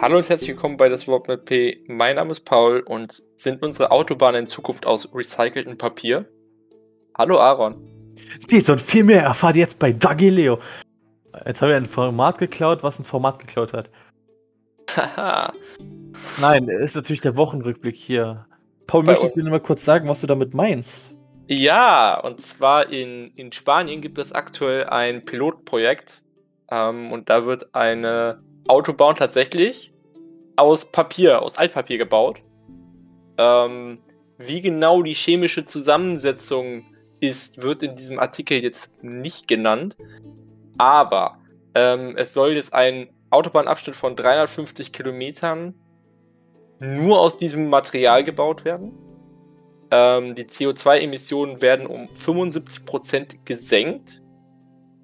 Hallo und herzlich willkommen bei das Wort mit P. Mein Name ist Paul und sind unsere Autobahnen in Zukunft aus recyceltem Papier? Hallo Aaron. Dies und viel mehr erfahrt ihr jetzt bei Dagileo. Jetzt habe ich ein Format geklaut, was ein Format geklaut hat. Haha. Nein, ist natürlich der Wochenrückblick hier. Paul, Bei möchtest du mir mal kurz sagen, was du damit meinst? ja, und zwar in, in Spanien gibt es aktuell ein Pilotprojekt ähm, und da wird eine Autobahn tatsächlich aus Papier, aus Altpapier gebaut. Ähm, wie genau die chemische Zusammensetzung ist, wird in diesem Artikel jetzt nicht genannt. Aber ähm, es soll jetzt ein Autobahnabschnitt von 350 Kilometern nur aus diesem Material gebaut werden. Ähm, die CO2-Emissionen werden um 75% gesenkt.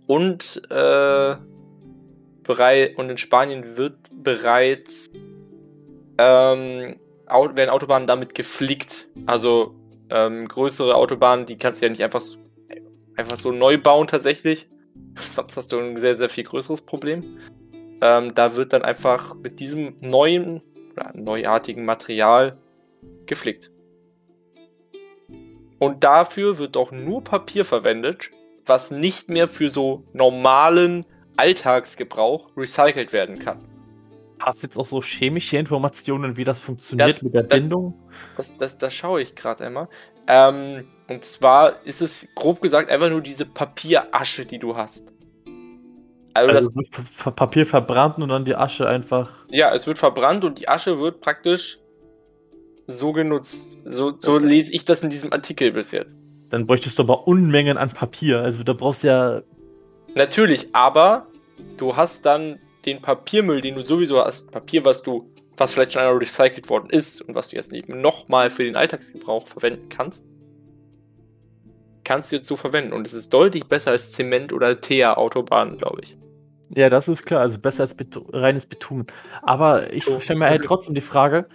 Und, äh, berei und in Spanien wird bereits ähm, werden Autobahnen damit geflickt. Also ähm, größere Autobahnen, die kannst du ja nicht einfach, so- einfach so neu bauen tatsächlich. Sonst hast du ein sehr, sehr viel größeres Problem. Ähm, da wird dann einfach mit diesem neuen oder neuartigen Material geflickt. Und dafür wird auch nur Papier verwendet, was nicht mehr für so normalen Alltagsgebrauch recycelt werden kann. Hast du jetzt auch so chemische Informationen, wie das funktioniert Das- mit der das- Bindung? Das, das, das schaue ich gerade einmal. Ähm, und zwar ist es grob gesagt einfach nur diese Papierasche, die du hast. Also, Also das, wird Pa- Pa- Papier verbrannt und dann die Asche einfach. ja, es wird verbrannt und die Asche wird praktisch so genutzt. So, so lese ich das in diesem Artikel bis jetzt. Dann bräuchtest du aber Unmengen an Papier. Also da brauchst du ja. Natürlich, aber du hast dann den Papiermüll, den du sowieso hast. Papier, was du, was vielleicht schon einmal recycelt worden ist und was du jetzt nicht nochmal für den Alltagsgebrauch verwenden kannst, kannst du jetzt so verwenden. Und es ist deutlich besser als Zement- oder Teer-Autobahnen, glaube ich. Ja, das ist klar. Also besser als Betu reines Bitumen. Aber ich stelle mir halt trotzdem die Frage: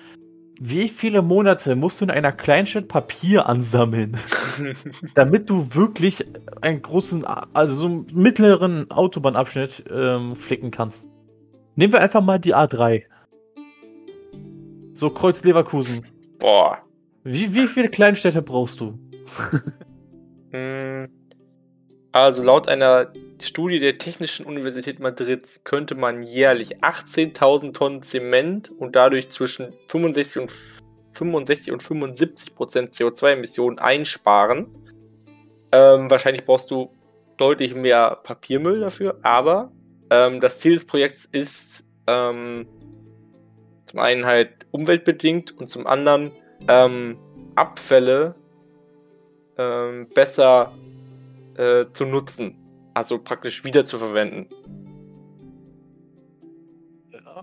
Wie viele Monate musst du in einer Kleinstadt Papier ansammeln? damit du wirklich einen großen, also so einen mittleren Autobahnabschnitt ähm, flicken kannst. Nehmen wir einfach mal die A3. So Kreuz Leverkusen. Boah. Wie, wie viele Kleinstädte brauchst du? Hm. Also laut einer Studie der Technischen Universität Madrid könnte man jährlich 18.000 Tonnen Zement und dadurch zwischen 65 und, 65 und 75 Prozent CO2-Emissionen einsparen. Ähm, wahrscheinlich brauchst du deutlich mehr Papiermüll dafür, aber ähm, das Ziel des Projekts ist ähm, zum einen halt umweltbedingt und zum anderen ähm, Abfälle ähm, besser äh, zu nutzen. Also praktisch wieder zu verwenden.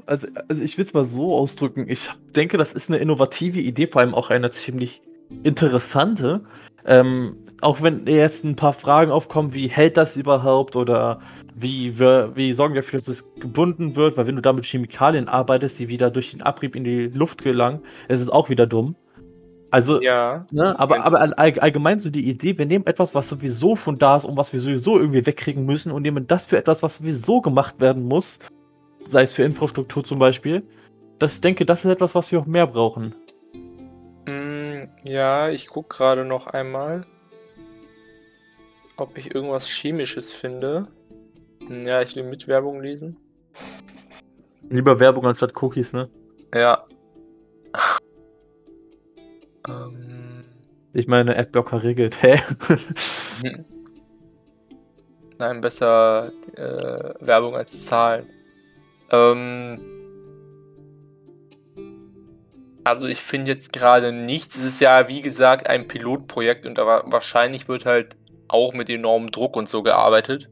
Also, also ich will es mal so ausdrücken. Ich denke, das ist eine innovative Idee, vor allem auch eine ziemlich interessante. Ähm, auch wenn jetzt ein paar Fragen aufkommen, wie hält das überhaupt oder wie, wir, wie sorgen wir dafür, dass es gebunden wird, weil wenn du da mit Chemikalien arbeitest, die wieder durch den Abrieb in die Luft gelangen, ist es auch wieder dumm. Also, Ja. Ne, aber, aber all, all- allgemein so die Idee, wir nehmen etwas, was sowieso schon da ist und was wir sowieso irgendwie wegkriegen müssen und nehmen das für etwas, was sowieso gemacht werden muss, sei es für Infrastruktur zum Beispiel. Das ich denke, das ist etwas, was wir auch mehr brauchen. Mm, ja, ich gucke gerade noch einmal, ob ich irgendwas Chemisches finde. Hm, Ja, ich will mit Werbung lesen. Lieber Werbung anstatt Cookies, ne? Ja. Ähm, Ich meine, Adblocker regelt. Hä? Nein, besser äh, Werbung als Zahlen. Ähm, also ich finde jetzt gerade nichts. Es ist ja, wie gesagt, ein Pilotprojekt und da wa- wahrscheinlich wird halt auch mit enormem Druck und so gearbeitet.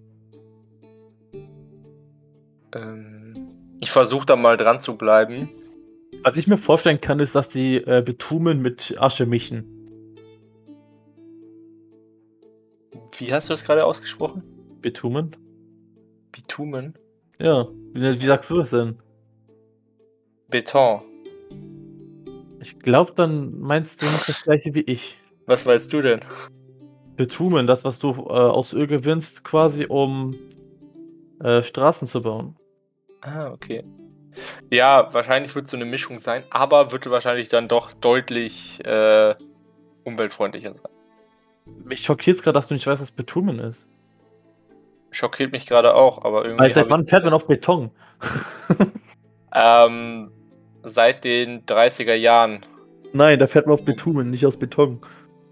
Ähm, ich versuche da mal dran zu bleiben. Was ich mir vorstellen kann, ist, dass die äh, Bitumen mit Asche mischen. Wie hast du das gerade ausgesprochen? Bitumen? Bitumen? Ja. Wie, wie sagst du das denn? Beton. Ich glaube, dann meinst du nicht das gleiche wie ich. Was weißt du denn? Bitumen, das, was du äh, aus Öl gewinnst, quasi um äh, Straßen zu bauen. Ah, okay. Ja, wahrscheinlich wird es so eine Mischung sein, aber wird wahrscheinlich dann doch deutlich äh, umweltfreundlicher sein. Mich schockiert es gerade, dass du nicht weißt, was Bitumen ist. Schockiert mich gerade auch, aber irgendwie. Weil seit wann fährt man auf Beton? ähm, seit den 30er Jahren. Nein, da fährt man auf Bitumen, nicht aus Beton.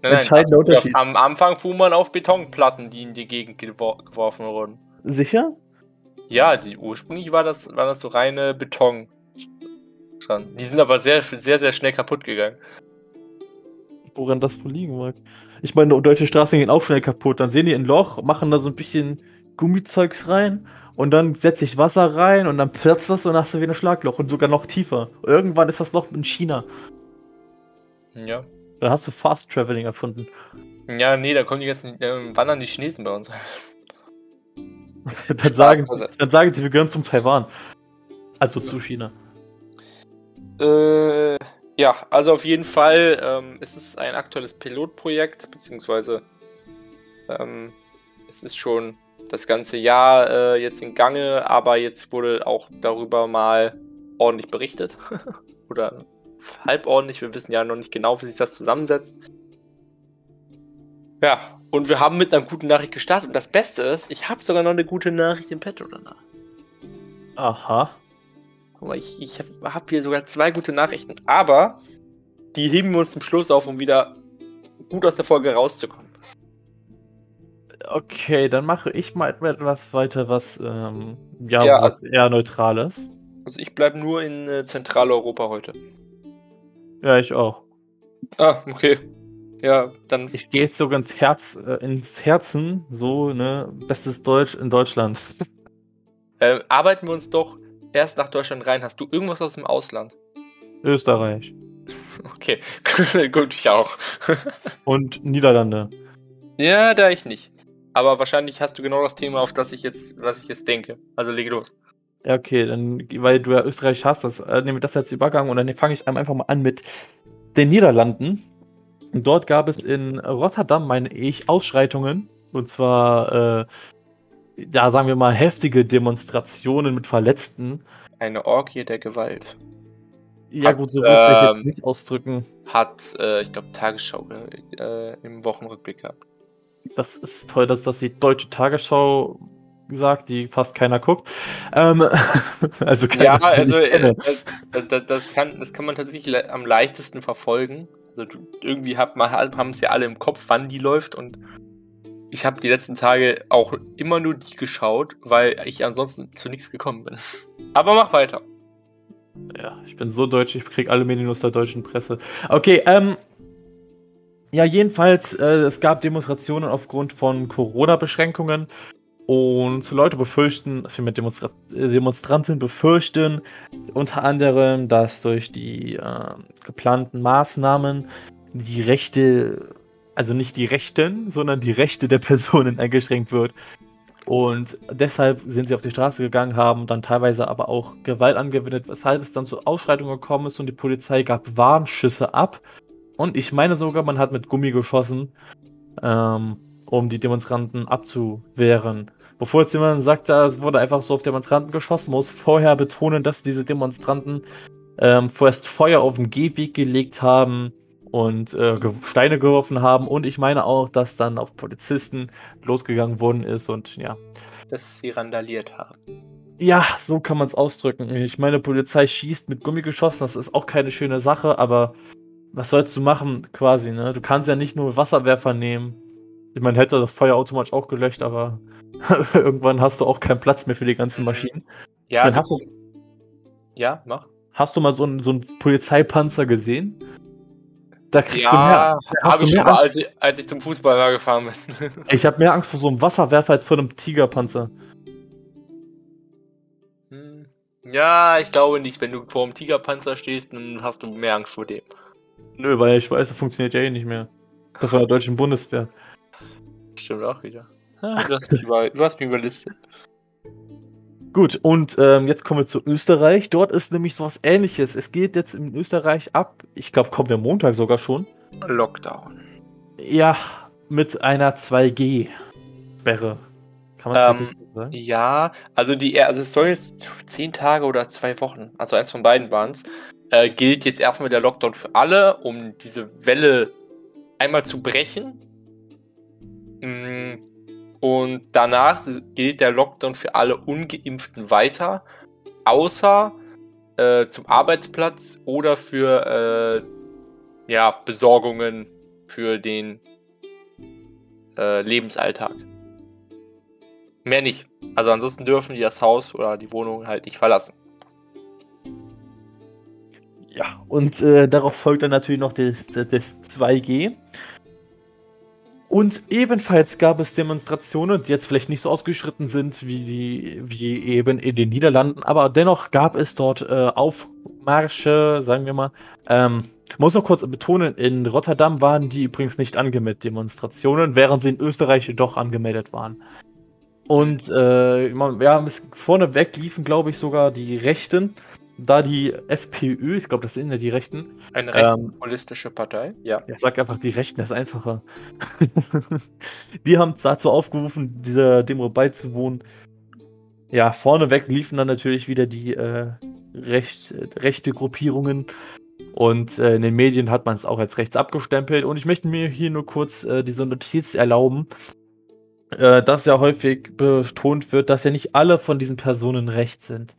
Nein, Entscheidender nein, Unterschied. Am Anfang fuhr man auf Betonplatten, die in die Gegend gewor geworfen wurden. Sicher? Ja, die, ursprünglich war das, war das so reine Beton. Schon. Die sind aber sehr, sehr, sehr schnell kaputt gegangen. Woran das wohl liegen mag. Ich meine, deutsche Straßen gehen auch schnell kaputt. Dann sehen die ein Loch, machen da so ein bisschen Gummizeugs rein und dann setzt sich Wasser rein und dann platzt das und hast du wieder ein Schlagloch und sogar noch tiefer. Irgendwann ist das Loch in China. Ja. Dann hast du Fast Traveling erfunden. Ja, nee, da kommen die ganzen, äh, wandern die Chinesen bei uns. dann, sagen, dann sagen die, wir gehören zum Taiwan. Also zu China. Äh, ja, also auf jeden Fall ähm, es ist ein aktuelles Pilotprojekt, beziehungsweise ähm, es ist schon das ganze Jahr äh, jetzt in Gange, aber jetzt wurde auch darüber mal ordentlich berichtet. Oder halb ordentlich, wir wissen ja noch nicht genau, wie sich das zusammensetzt. Ja, und wir haben mit einer guten Nachricht gestartet. Und das Beste ist, ich habe sogar noch eine gute Nachricht im Petto danach. Aha. Guck mal, ich, ich habe hab hier sogar zwei gute Nachrichten, aber die heben wir uns zum Schluss auf, um wieder gut aus der Folge rauszukommen. Okay, dann mache ich mal etwas weiter, was ähm, ja, Ja, was eher neutral ist. Also ich bleibe nur in äh, Zentraleuropa heute. Ja, ich auch. Ah, okay. Ja, dann. Ich gehe jetzt sogar ins Herz, äh, ins Herzen, so, ne, bestes Deutsch in Deutschland. Äh, arbeiten wir uns doch erst nach Deutschland rein. Hast du irgendwas aus dem Ausland? Österreich Okay, gut, ich auch. und Niederlande. ja, da ich nicht. Aber wahrscheinlich hast du genau das Thema, auf das ich jetzt, was ich jetzt denke. Also leg los. Ja, okay, dann, weil du ja Österreich hast, das, äh, nehme ich das als Übergang und dann fange ich einfach mal an mit den Niederlanden. Und dort gab es in Rotterdam, meine ich, Ausschreitungen. Und zwar, äh, ja, sagen wir mal, heftige Demonstrationen mit Verletzten. Eine Orgie der Gewalt. Ja, Hat, gut, so wusste ich ähm, jetzt nicht ausdrücken. Hat, äh, ich glaube, Tagesschau äh, im Wochenrückblick gehabt. Das ist toll, dass das die deutsche Tagesschau gesagt, die fast keiner guckt. Ähm, also keiner, Ja, also äh, das, das, kann, das kann man tatsächlich am leichtesten verfolgen. Also irgendwie hat man, haben es ja alle im Kopf, wann die läuft und ich habe die letzten Tage auch immer nur die geschaut, weil ich ansonsten zu nichts gekommen bin. Aber mach weiter. Ja, ich bin so deutsch, ich krieg alle Medien aus der deutschen Presse. Okay, ähm. Ja, jedenfalls, äh, es gab Demonstrationen aufgrund von Corona-Beschränkungen und Leute befürchten, vielmehr Demonstra äh, Demonstranten befürchten unter anderem, dass durch die äh, geplanten Maßnahmen die Rechte, also nicht die Rechten, sondern die Rechte der Personen eingeschränkt wird. Und deshalb sind sie auf die Straße gegangen, haben dann teilweise aber auch Gewalt angewendet, weshalb es dann zu Ausschreitungen gekommen ist und die Polizei gab Warnschüsse ab. Und ich meine sogar, man hat mit Gummi geschossen, ähm, um die Demonstranten abzuwehren. Bevor jetzt jemand sagt, da wurde einfach so auf Demonstranten geschossen, muss vorher betonen, dass diese Demonstranten ähm, vorerst Feuer auf den Gehweg gelegt haben und äh, ge Steine geworfen haben. Und ich meine auch, dass dann auf Polizisten losgegangen worden ist und ja. Dass sie randaliert haben. Ja, so kann man es ausdrücken. Ich meine, Polizei schießt mit Gummi geschossen, das ist auch keine schöne Sache, aber was sollst du machen, quasi, ne? Du kannst ja nicht nur Wasserwerfer nehmen. Ich meine, hätte das Feuer automatisch auch gelöscht, aber irgendwann hast du auch keinen Platz mehr für die ganzen Maschinen. Ja, Dann also, hast, du, ja, mach. hast du mal so einen, so einen Polizeipanzer gesehen? Da kriegst du Ja, mehr. hast habe du ich mehr schon mal, als ich, als ich zum Fußball mal gefahren bin. Ich habe mehr Angst vor so einem Wasserwerfer als vor einem Tigerpanzer. Hm. ja, ich glaube nicht. Wenn du vor dem Tigerpanzer stehst, dann hast du mehr Angst vor dem. Nö, weil ich weiß, das funktioniert ja eh nicht mehr. Das war der deutschen Bundeswehr. Stimmt auch wieder. Ah, Du hast mich, über, du hast mich überlistet. Gut, und ähm, jetzt kommen wir zu Österreich. Dort ist nämlich sowas ähnliches. Es geht jetzt in Österreich ab, ich glaube, kommt der Montag sogar schon. Lockdown. Ja, mit einer 2G-Sperre. Kann man Ähm, ja, also die, also es soll jetzt zehn Tage oder zwei Wochen, also eins von beiden waren es, äh, gilt jetzt erstmal der Lockdown für alle, um diese Welle einmal zu brechen. Und danach gilt der Lockdown für alle Ungeimpften weiter, außer äh, zum Arbeitsplatz oder für äh, ja, Besorgungen für den äh, Lebensalltag. Mehr nicht. Also ansonsten dürfen die das Haus oder die Wohnung halt nicht verlassen. Ja, und äh, darauf folgt dann natürlich noch das, das 2G. Und ebenfalls gab es Demonstrationen, die jetzt vielleicht nicht so ausgeschritten sind wie, die, wie eben in den Niederlanden, aber dennoch gab es dort äh, Aufmärsche, sagen wir mal. Ähm, muss noch kurz betonen, in Rotterdam waren die übrigens nicht angemeldet, Demonstrationen, während sie in Österreich doch angemeldet waren. Und äh, man, ja, vorneweg liefen, glaube ich, sogar die Rechten, da die FPÖ, ich glaube, das sind ja die Rechten. Eine rechtspopulistische ähm, Partei, ja. Ja, sag einfach die Rechten, das ist einfacher. die haben dazu aufgerufen, dieser Demo beizuwohnen. Ja, vorneweg liefen dann natürlich wieder die äh, recht, rechte Gruppierungen. Und äh, in den Medien hat man es auch als rechts abgestempelt. Und ich möchte mir hier nur kurz äh, diese Notiz erlauben, äh, dass ja häufig betont wird, dass ja nicht alle von diesen Personen rechts sind.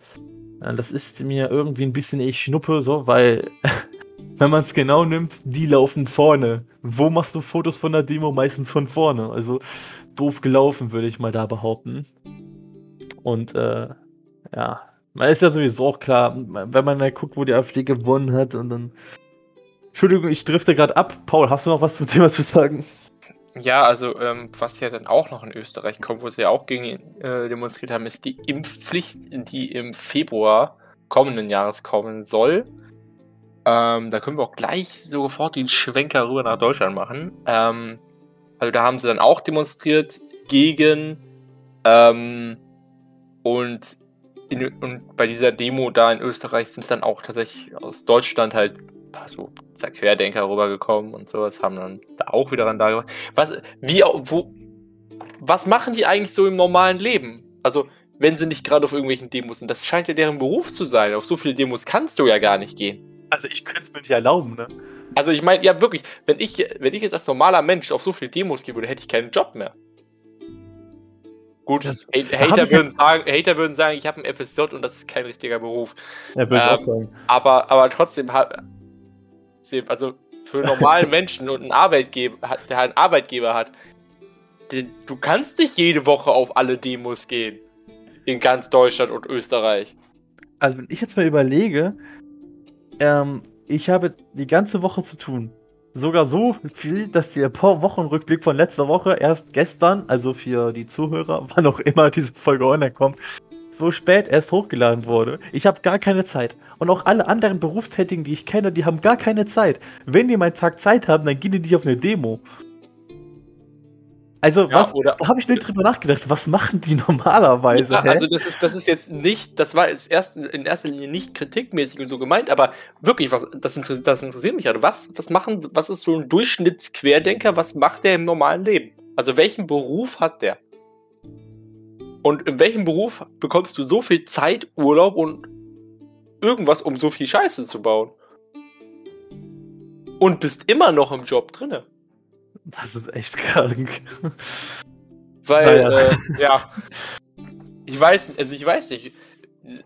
Das ist mir irgendwie ein bisschen ich schnuppe, so, weil, wenn man es genau nimmt, die laufen vorne. Wo machst du Fotos von der Demo? Meistens von vorne. Also doof gelaufen, würde ich mal da behaupten. Und äh, ja, man ist ja sowieso auch klar, wenn man da guckt, wo die AfD gewonnen hat und dann. Entschuldigung, ich drifte gerade ab. Paul, hast du noch was zum Thema zu sagen? Ja, also ähm, was ja dann auch noch in Österreich kommt, wo sie ja auch gegen äh, demonstriert haben, ist die Impfpflicht, die im Februar kommenden Jahres kommen soll. Ähm, da können wir auch gleich sofort den Schwenker rüber nach Deutschland machen. Ähm, also da haben sie dann auch demonstriert gegen ähm, und, in, und bei dieser Demo da in Österreich sind es dann auch tatsächlich aus Deutschland halt paar so Querdenker rübergekommen und sowas, haben dann da auch wieder dann da gemacht. Was, wie, wo, was machen die eigentlich so im normalen Leben? Also, wenn sie nicht gerade auf irgendwelchen Demos sind, das scheint ja deren Beruf zu sein. Auf so viele Demos kannst du ja gar nicht gehen. Also, ich könnte es mir nicht erlauben, ne? Also, ich meine, ja, wirklich, wenn ich, wenn ich jetzt als normaler Mensch auf so viele Demos gehen würde, hätte ich keinen Job mehr. Gut, das, Hater, würden sagen, Hater würden sagen, ich habe ein FSJ und das ist kein richtiger Beruf. Ja, würde ähm, ich auch ähm, sagen. Aber, aber trotzdem also für normale Menschen und einen Arbeitgeber, der einen Arbeitgeber hat, du kannst nicht jede Woche auf alle Demos gehen. In ganz Deutschland und Österreich. Also wenn ich jetzt mal überlege, ähm, ich habe die ganze Woche zu tun. Sogar so viel, dass der Wochenrückblick von letzter Woche erst gestern, also für die Zuhörer, wann auch immer diese Folge online kommt, so spät erst hochgeladen wurde. Ich habe gar keine Zeit. Und auch alle anderen Berufstätigen, die ich kenne, die haben gar keine Zeit. Wenn die meinen Tag Zeit haben, dann gehen die nicht auf eine Demo. Also, ja, was, da habe ich nicht drüber nachgedacht, was machen die normalerweise? Ja, also, das ist, das ist jetzt nicht, das war jetzt erst in erster Linie nicht kritikmäßig und so gemeint, aber wirklich, was, das, interessiert, das interessiert mich. Also, was, was, machen, was ist so ein Durchschnittsquerdenker, was macht der im normalen Leben? Also, welchen Beruf hat der? Und in welchem Beruf bekommst du so viel Zeit, Urlaub und irgendwas, um so viel Scheiße zu bauen? Und bist immer noch im Job drinne. Das ist echt krank. Weil, naja. äh, ja. Ich weiß, also ich weiß nicht,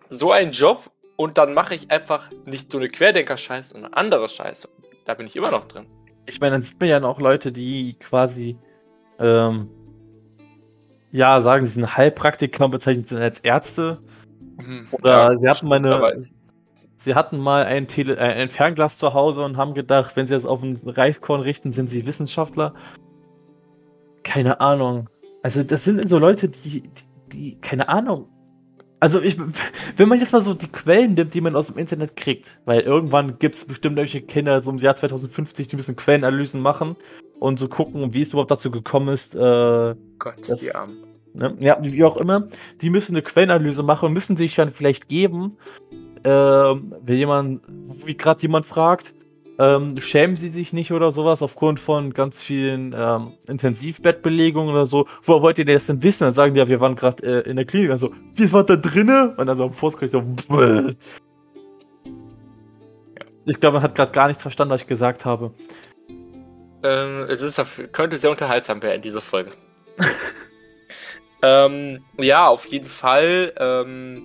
so ein Job und dann mache ich einfach nicht so eine Querdenker-Scheiße, sondern andere Scheiße. Da bin ich immer noch drin. Ich meine, dann sieht man ja auch Leute, die quasi ähm, ja, sagen sie sind Heilpraktiker bezeichnet sind als Ärzte. Mhm. Oder ja, sie hatten mal eine, sie hatten mal ein, Tele, äh, ein Fernglas zu Hause und haben gedacht, wenn sie das auf ein Reiskorn richten, sind sie Wissenschaftler. Keine Ahnung. Also das sind so Leute, die, die, die keine Ahnung. Also ich, wenn man jetzt mal so die Quellen nimmt, die man aus dem Internet kriegt, weil irgendwann gibt es bestimmt welche Kinder so im Jahr 2050, die ein bisschen Quellenanalysen machen und so gucken, wie es überhaupt dazu gekommen ist. Äh, Gott, dass, die Armen. Ne, ja, wie auch immer. Die müssen eine Quellenanalyse machen und müssen sich dann vielleicht geben, äh, wenn jemand, wie gerade jemand fragt, ähm, schämen sie sich nicht oder sowas aufgrund von ganz vielen ähm, Intensivbettbelegungen oder so. Woher wollt ihr das denn wissen? Dann sagen die ja, wir waren gerade äh, in der Klinik. Also, wie war da drinne? Und dann so am Vorsprich so. Bäh. Ich glaube, er hat gerade gar nichts verstanden, was ich gesagt habe. Ähm, es ist, könnte sehr unterhaltsam werden, diese Folge. ähm, ja, auf jeden Fall. Ähm,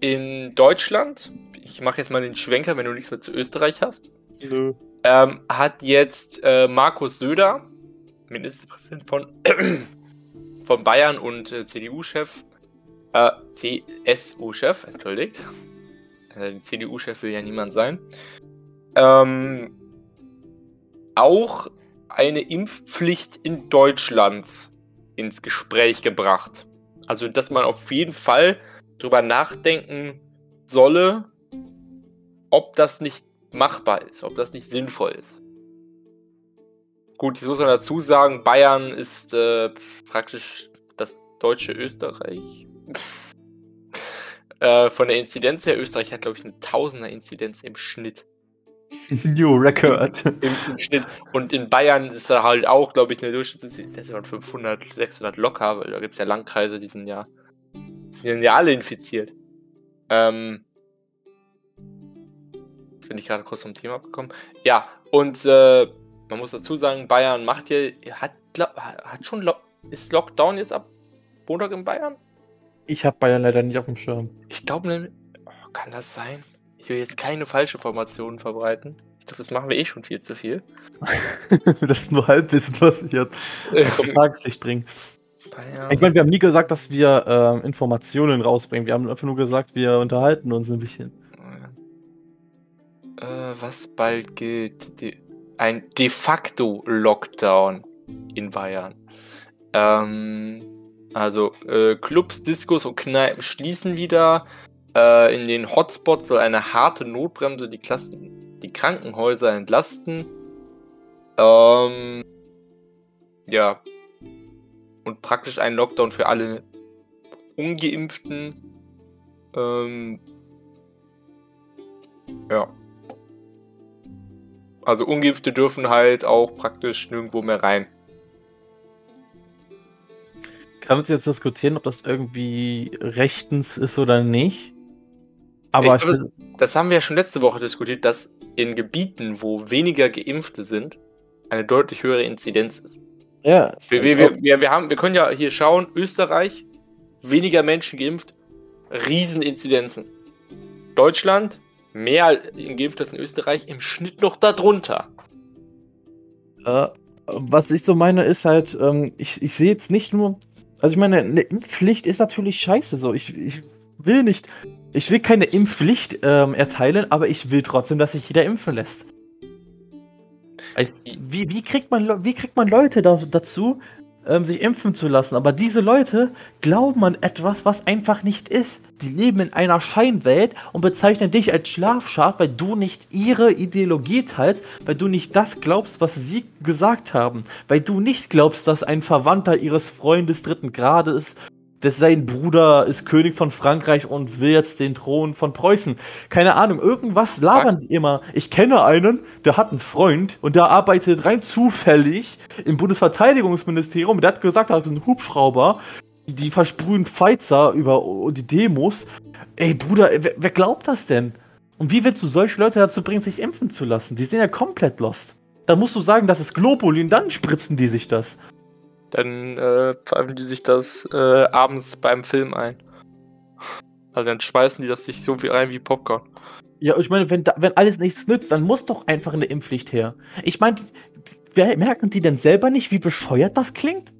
in Deutschland, ich mache jetzt mal den Schwenker, wenn du nichts mehr zu Österreich hast. Nö. Ähm, hat jetzt äh, Markus Söder, Ministerpräsident von, von Bayern und äh, CDU-Chef, äh, CSU-Chef, entschuldigt. Äh, CDU-Chef will ja niemand sein ähm, auch eine Impfpflicht in Deutschland ins Gespräch gebracht. Also, dass man auf jeden Fall drüber nachdenken solle, ob das nicht machbar ist, ob das nicht sinnvoll ist. Gut, jetzt muss man dazu sagen, Bayern ist äh, praktisch das deutsche Österreich. äh, von der Inzidenz her, Österreich hat, glaube ich, eine Tausender Inzidenz im Schnitt. New Record. Im, Im, Schnitt. Und in Bayern ist da halt auch, glaube ich, eine Durchschnittsinzidenz von 500, 600 locker, weil da gibt es ja Landkreise, die sind ja, die sind ja alle infiziert. Ähm, bin ich gerade kurz vom Thema abgekommen. Ja, und äh, man muss dazu sagen, Bayern macht ja, hat, hat schon, Lo ist Lockdown jetzt ab Montag in Bayern? Ich habe Bayern leider nicht auf dem Schirm. Ich glaube, oh, kann das sein? Ich will jetzt keine falsche Formationen verbreiten. Ich glaube, das machen wir eh schon viel zu viel. das ist nur Halbwissen, was wir jetzt zum Tageslicht bringen. Bayern. Ich meine, wir haben nie gesagt, dass wir äh, Informationen rausbringen. Wir haben einfach nur gesagt, wir unterhalten uns ein bisschen. Äh, was bald gilt? De ein de facto Lockdown in Bayern. Ähm, also äh, Clubs, Diskos und Kneipen schließen wieder. Äh, in den Hotspots soll eine harte Notbremse die, Klassen, die Krankenhäuser entlasten. Ähm, ja. Und praktisch ein Lockdown für alle Ungeimpften. Ähm, ja. Also Ungeimpfte dürfen halt auch praktisch nirgendwo mehr rein. Kann man jetzt diskutieren, ob das irgendwie rechtens ist oder nicht? Aber ich glaube, das haben wir ja schon letzte Woche diskutiert, dass in Gebieten, wo weniger Geimpfte sind, eine deutlich höhere Inzidenz ist. Ja. Wir, wir, wir, wir, wir, haben, wir können ja hier schauen, Österreich, weniger Menschen geimpft, Rieseninzidenzen. Deutschland, mehr geimpft als in Österreich, im Schnitt noch darunter. Äh, was ich so meine, ist halt, ähm, ich, ich sehe jetzt nicht nur, also ich meine, eine Impfpflicht ist natürlich scheiße so. Ich, ich will nicht. Ich will keine Impfpflicht ähm, erteilen, aber ich will trotzdem, dass sich jeder impfen lässt. wie, wie, kriegt man, wie kriegt man Leute da, dazu, ähm, sich impfen zu lassen? Aber diese Leute glauben an etwas, was einfach nicht ist. Die leben in einer Scheinwelt und bezeichnen dich als Schlafschaf, weil du nicht ihre Ideologie teilst, weil du nicht das glaubst, was sie gesagt haben, weil du nicht glaubst, dass ein Verwandter ihres Freundes dritten Grades dass sein Bruder ist König von Frankreich und will jetzt den Thron von Preußen. Keine Ahnung, irgendwas labern die immer. Ich kenne einen, der hat einen Freund und der arbeitet rein zufällig im Bundesverteidigungsministerium. Der hat gesagt, er hat einen Hubschrauber, die versprühen Pfeizer über die Demos. Ey, Bruder, wer, wer glaubt das denn? Und wie willst du solche Leute dazu bringen, sich impfen zu lassen? Die sind ja komplett lost. Da musst du sagen, das ist Globulin, dann spritzen die sich das. Dann äh, pfeifen die sich das äh, abends beim Film ein. Also dann schmeißen die das sich so viel rein wie Popcorn. Ja, ich meine, wenn, da, wenn alles nichts nützt, dann muss doch einfach eine Impfpflicht her. Ich meine, merken die denn selber nicht, wie bescheuert das klingt?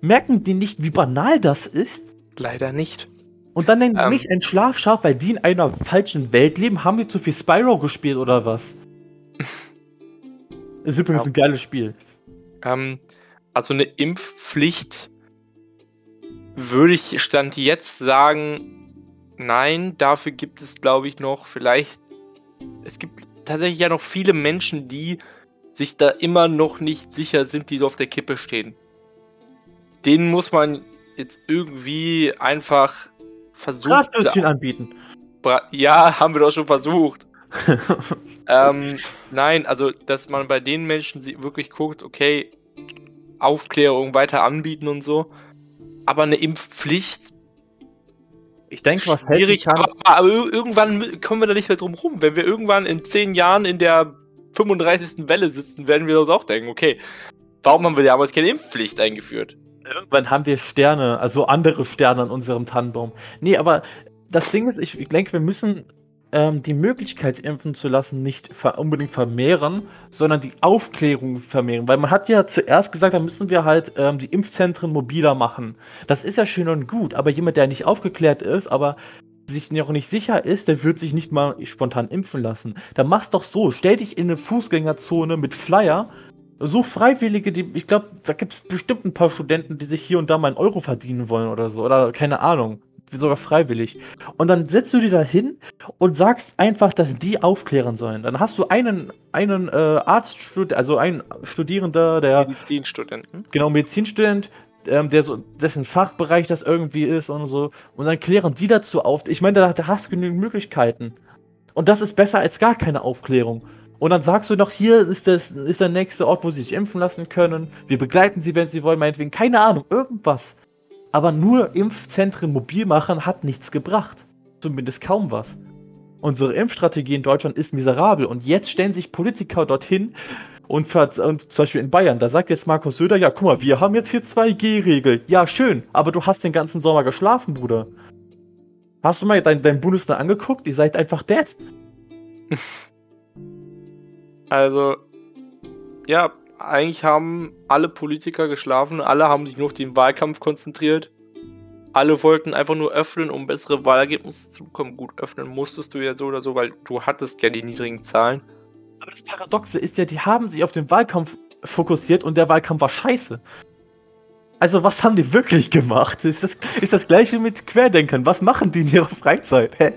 Merken die nicht, wie banal das ist? Leider nicht. Und dann nennen die ähm, mich ein Schlafschaf, weil die in einer falschen Welt leben. Haben die zu viel Spyro gespielt oder was? ist übrigens ja. ein geiles Spiel. Ähm, also eine Impfpflicht würde ich Stand jetzt sagen, nein, dafür gibt es, glaube ich, noch vielleicht. Es gibt tatsächlich ja noch viele Menschen, die sich da immer noch nicht sicher sind, die so auf der Kippe stehen. Denen muss man jetzt irgendwie einfach versuchen. Bratwürstchen anbieten. Bra ja, haben wir doch schon versucht. ähm, nein, also, dass man bei den Menschen wirklich guckt, okay, Aufklärung weiter anbieten und so. Aber eine Impfpflicht. Ich denke, was schwierig, kann. Aber, aber, irgendwann kommen wir da nicht mehr drum rum. Wenn wir irgendwann in zehn Jahren in der 35. Welle sitzen, werden wir uns auch denken, okay, warum haben wir damals keine Impfpflicht eingeführt? Irgendwann haben wir Sterne, also andere Sterne an unserem Tannenbaum. Nee, aber das Ding ist, ich denke, wir müssen ähm, die Möglichkeit, impfen zu lassen, nicht ver unbedingt vermehren, sondern die Aufklärung vermehren. Weil man hat ja zuerst gesagt, da müssen wir halt ähm, die Impfzentren mobiler machen. Das ist ja schön und gut, aber jemand, der nicht aufgeklärt ist, aber sich noch nicht sicher ist, der wird sich nicht mal spontan impfen lassen. Dann mach's doch so, stell dich in eine Fußgängerzone mit Flyer, so Freiwillige, die, ich glaube, da gibt es bestimmt ein paar Studenten, die sich hier und da mal einen Euro verdienen wollen oder so, oder keine Ahnung sogar freiwillig. Und dann setzt du die da hin und sagst einfach, dass die aufklären sollen. Dann hast du einen, einen äh, Arztstudent, also einen Studierender, der. Medizinstudenten. Genau, Medizinstudent, ähm, der so, dessen Fachbereich das irgendwie ist und so. Und dann klären die dazu auf. Ich meine, da, da hast du genügend Möglichkeiten. Und das ist besser als gar keine Aufklärung. Und dann sagst du noch, hier ist, das, ist der nächste Ort, wo sie sich impfen lassen können. Wir begleiten sie, wenn sie wollen, meinetwegen. Keine Ahnung, irgendwas. Aber nur Impfzentren mobil machen hat nichts gebracht. Zumindest kaum was. Unsere Impfstrategie in Deutschland ist miserabel und jetzt stellen sich Politiker dorthin und, und zum Beispiel in Bayern, da sagt jetzt Markus Söder, ja, guck mal, wir haben jetzt hier 2G-Regel. Ja, schön, aber du hast den ganzen Sommer geschlafen, Bruder. Hast du mal dein, dein Bundesland angeguckt? Ihr seid einfach dead. Also, ja, eigentlich haben alle Politiker geschlafen, alle haben sich nur auf den Wahlkampf konzentriert. Alle wollten einfach nur öffnen, um bessere Wahlergebnisse zu bekommen. Gut, öffnen musstest du ja so oder so, weil du hattest ja die niedrigen Zahlen. Aber das Paradoxe ist ja, die haben sich auf den Wahlkampf fokussiert und der Wahlkampf war scheiße. Also, was haben die wirklich gemacht? Ist das, ist das gleiche mit Querdenkern. Was machen die in ihrer Freizeit? Hä?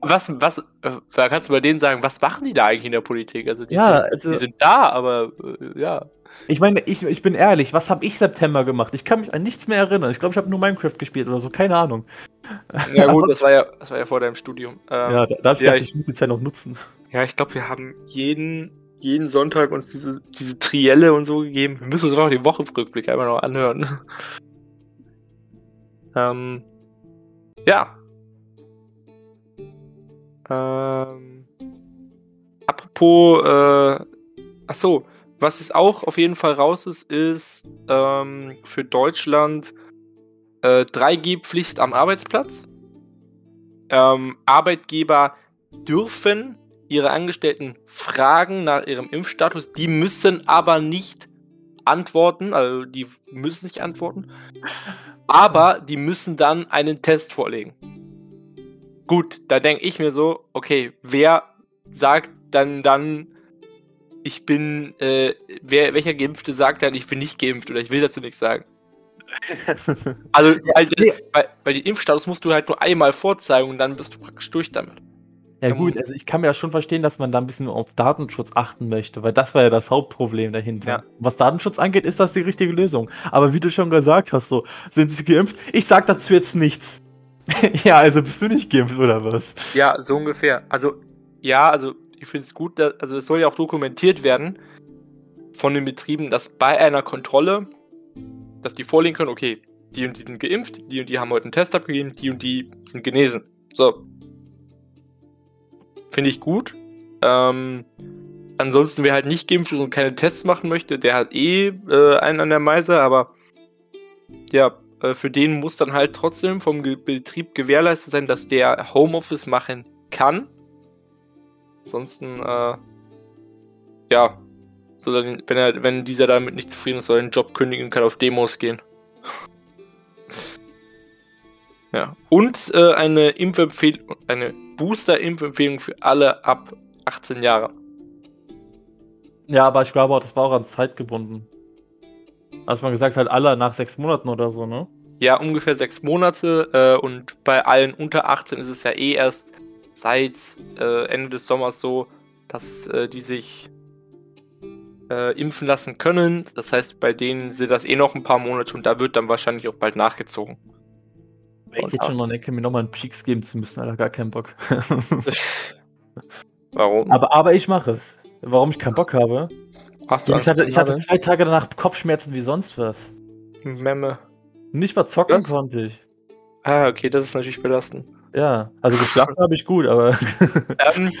Was, was, äh, da kannst du bei denen sagen, was machen die da eigentlich in der Politik? Also, die, ja, sind, also, die sind da, aber äh, ja. Ich meine, ich, ich bin ehrlich, was habe ich September gemacht? Ich kann mich an nichts mehr erinnern. Ich glaube, ich habe nur Minecraft gespielt oder so, keine Ahnung. Ja, gut, das war ja, das war ja vor deinem Studium. Ähm, ja, da, da ja, ich, ich muss die Zeit noch nutzen. Ja, ich glaube, wir haben jeden jeden Sonntag uns diese, diese Trielle und so gegeben. Wir müssen uns auch die Wochenrückblick einmal noch anhören. ähm, ja. Ähm, apropos, äh, ach so, was jetzt auch auf jeden Fall raus ist, ist ähm, für Deutschland äh, 3G-Pflicht am Arbeitsplatz. Ähm, Arbeitgeber dürfen ihre Angestellten fragen nach ihrem Impfstatus, die müssen aber nicht antworten, also die müssen nicht antworten, aber die müssen dann einen Test vorlegen. Gut, da denke ich mir so, okay, wer sagt dann dann, ich bin, äh, wer, welcher Geimpfte sagt dann, ich bin nicht geimpft oder ich will dazu nichts sagen? also, weil, weil, weil den Impfstatus musst du halt nur einmal vorzeigen und dann bist du praktisch durch damit. Ja gut, also ich kann mir ja schon verstehen, dass man da ein bisschen auf Datenschutz achten möchte, weil das war ja das Hauptproblem dahinter. Ja. Was Datenschutz angeht, ist das die richtige Lösung. Aber wie du schon gesagt hast, so, sind sie geimpft? Ich sag dazu jetzt nichts. ja, also bist du nicht geimpft oder was? Ja, so ungefähr. Also, ja, also ich finde es gut, dass, also es soll ja auch dokumentiert werden von den Betrieben, dass bei einer Kontrolle, dass die vorlegen können, okay, die und die sind geimpft, die und die haben heute einen Test abgegeben, die und die sind genesen. So, Finde ich gut. Ähm, ansonsten, wer halt nicht geimpft ist und keine Tests machen möchte, der hat eh äh, einen an der Meise, aber ja, äh, für den muss dann halt trotzdem vom Ge Betrieb gewährleistet sein, dass der Homeoffice machen kann. Ansonsten, äh, ja, so dann, wenn er, wenn dieser damit nicht zufrieden ist, soll er den Job kündigen und kann auf Demos gehen. ja. Und äh, eine Impfempfehlung, eine Booster-Impfempfehlung für alle ab 18 Jahre. Ja, aber ich glaube auch, das war auch an Zeit gebunden. Als man gesagt hat, alle nach sechs Monaten oder so, ne? Ja, ungefähr sechs Monate. Äh, und bei allen unter 18 ist es ja eh erst seit äh, Ende des Sommers so, dass äh, die sich äh, impfen lassen können. Das heißt, bei denen sind das eh noch ein paar Monate und da wird dann wahrscheinlich auch bald nachgezogen. Ich jetzt schon mal denke, mir nochmal einen Peaks geben zu müssen, Alter, gar keinen Bock. Warum? Aber, aber ich mache es. Warum ich keinen Bock habe? Hast du Ich hatte, ich hatte zwei Tage danach Kopfschmerzen wie sonst was. Memme. Nicht mal zocken Was? konnte ich. Ah, okay, das ist natürlich belastend. Ja, also geschlafen habe ich gut, aber ähm,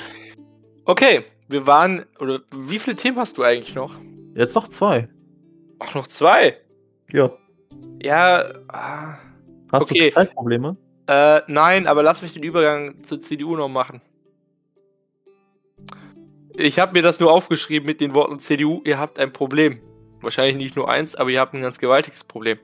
okay, wir waren, oder wie viele Themen hast du eigentlich noch? jetzt noch zwei. Ach, noch zwei? Ja. Ja, ah, Hast Okay. du Zeitprobleme? äh, nein, aber lass mich den Übergang zur CDU noch machen. Ich habe mir das nur aufgeschrieben mit den Worten CDU, ihr habt ein Problem. Wahrscheinlich nicht nur eins, aber ihr habt ein ganz gewaltiges Problem.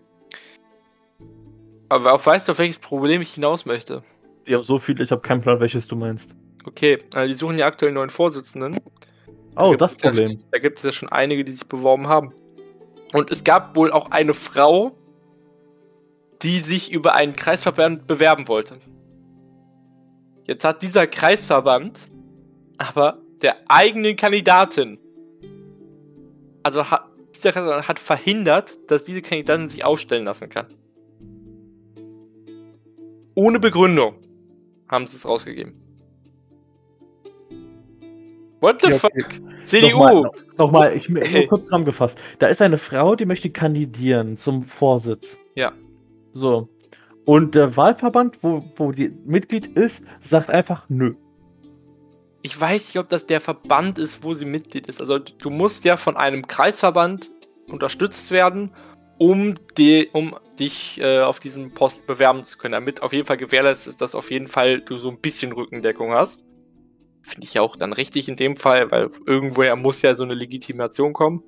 Aber weißt du, auf welches Problem ich hinaus möchte? Die haben so viele, ich habe keinen Plan, welches du meinst. Okay, also die suchen ja aktuell einen neuen Vorsitzenden. Oh, gibt das es ja- Problem. Da gibt es ja schon einige, die sich beworben haben. Und es gab wohl auch eine Frau, die sich über einen Kreisverband bewerben wollte. Jetzt hat dieser Kreisverband aber der eigenen Kandidatin, also hat, dieser Kreisverband hat verhindert, dass diese Kandidatin sich aufstellen lassen kann. Ohne Begründung haben sie es rausgegeben. What the Ja, fuck? okay. CDU! Nochmal, nochmal ich nur kurz zusammengefasst. Da ist eine Frau, die möchte kandidieren zum Vorsitz. Ja. So. Und der Wahlverband, wo, wo die Mitglied ist, sagt einfach nö. Ich weiß nicht, ob das der Verband ist, wo sie Mitglied ist. Also du musst ja von einem Kreisverband unterstützt werden, um, die, um dich äh, auf diesen Post bewerben zu können. Damit auf jeden Fall gewährleistet ist, dass auf jeden Fall du so ein bisschen Rückendeckung hast. Finde ich ja auch dann richtig in dem Fall, weil irgendwoher muss ja so eine Legitimation kommen.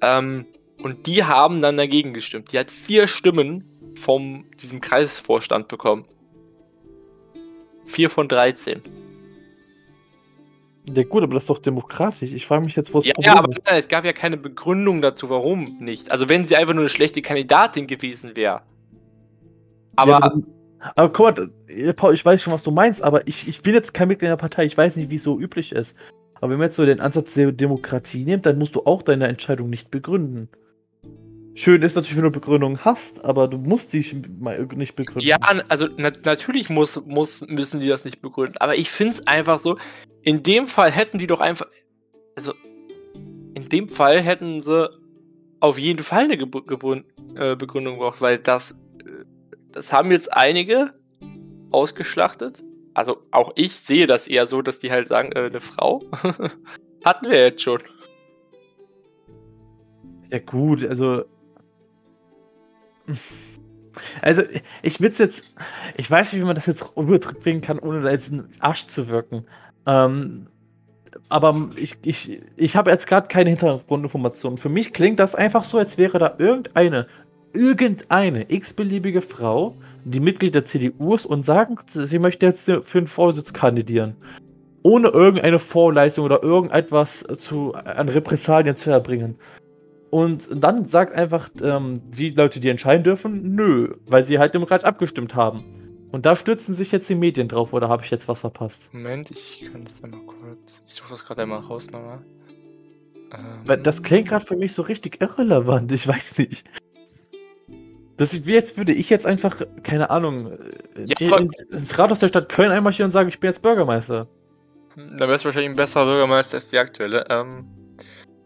Ähm, und die haben dann dagegen gestimmt. Die hat vier Stimmen von diesem Kreisvorstand bekommen. Vier von 13. Ja gut, aber das ist doch demokratisch. Ich frage mich jetzt, wo es Ja, ja, aber nein, es gab ja keine Begründung dazu, warum nicht. Also wenn sie einfach nur eine schlechte Kandidatin gewesen wäre. Aber Ja, aber, aber guck mal, äh, Paul, ich weiß schon, was du meinst, aber ich, ich bin jetzt kein Mitglied in der Partei. Ich weiß nicht, wie es so üblich ist. Aber wenn man jetzt so den Ansatz der Demokratie nimmt, dann musst du auch deine Entscheidung nicht begründen. Schön ist natürlich, wenn du Begründung hast, aber du musst mal nicht begründen. ja, also na natürlich muss, muss, müssen die das nicht begründen. Aber ich finde es einfach so, in dem Fall hätten die doch einfach. Also, in dem Fall hätten sie auf jeden Fall eine Gebr- äh, Begründung gebraucht, weil das, äh, das haben jetzt einige ausgeschlachtet. Also auch ich sehe das eher so, dass die halt sagen, äh, eine Frau hatten wir jetzt schon. Ja, gut, also. Also, ich will jetzt. Ich weiß nicht, wie man das jetzt rüberbringen kann, ohne da jetzt einen Arsch zu wirken. Ähm, aber ich, ich, ich habe jetzt gerade keine Hintergrundinformationen. Für mich klingt das einfach so, als wäre da irgendeine, irgendeine x-beliebige Frau, die Mitglied der CDU ist und sagen, sie möchte jetzt für den Vorsitz kandidieren. Ohne irgendeine Vorleistung oder irgendetwas zu, an Repressalien zu erbringen. Und dann sagt einfach ähm, die Leute, die entscheiden dürfen, nö, weil sie halt demokratisch abgestimmt haben. Und da stürzen sich jetzt die Medien drauf, oder habe ich jetzt was verpasst? Moment, ich kann das einmal kurz. Ich suche das gerade einmal raus nochmal. Ähm, das klingt gerade für mich so richtig irrelevant, ich weiß nicht. Das jetzt würde ich jetzt einfach, keine Ahnung, äh, Ja, ins Rathaus der Stadt Köln einmarschieren und sagen, ich bin jetzt Bürgermeister. Dann wär's wahrscheinlich ein besserer Bürgermeister als die aktuelle. Ähm.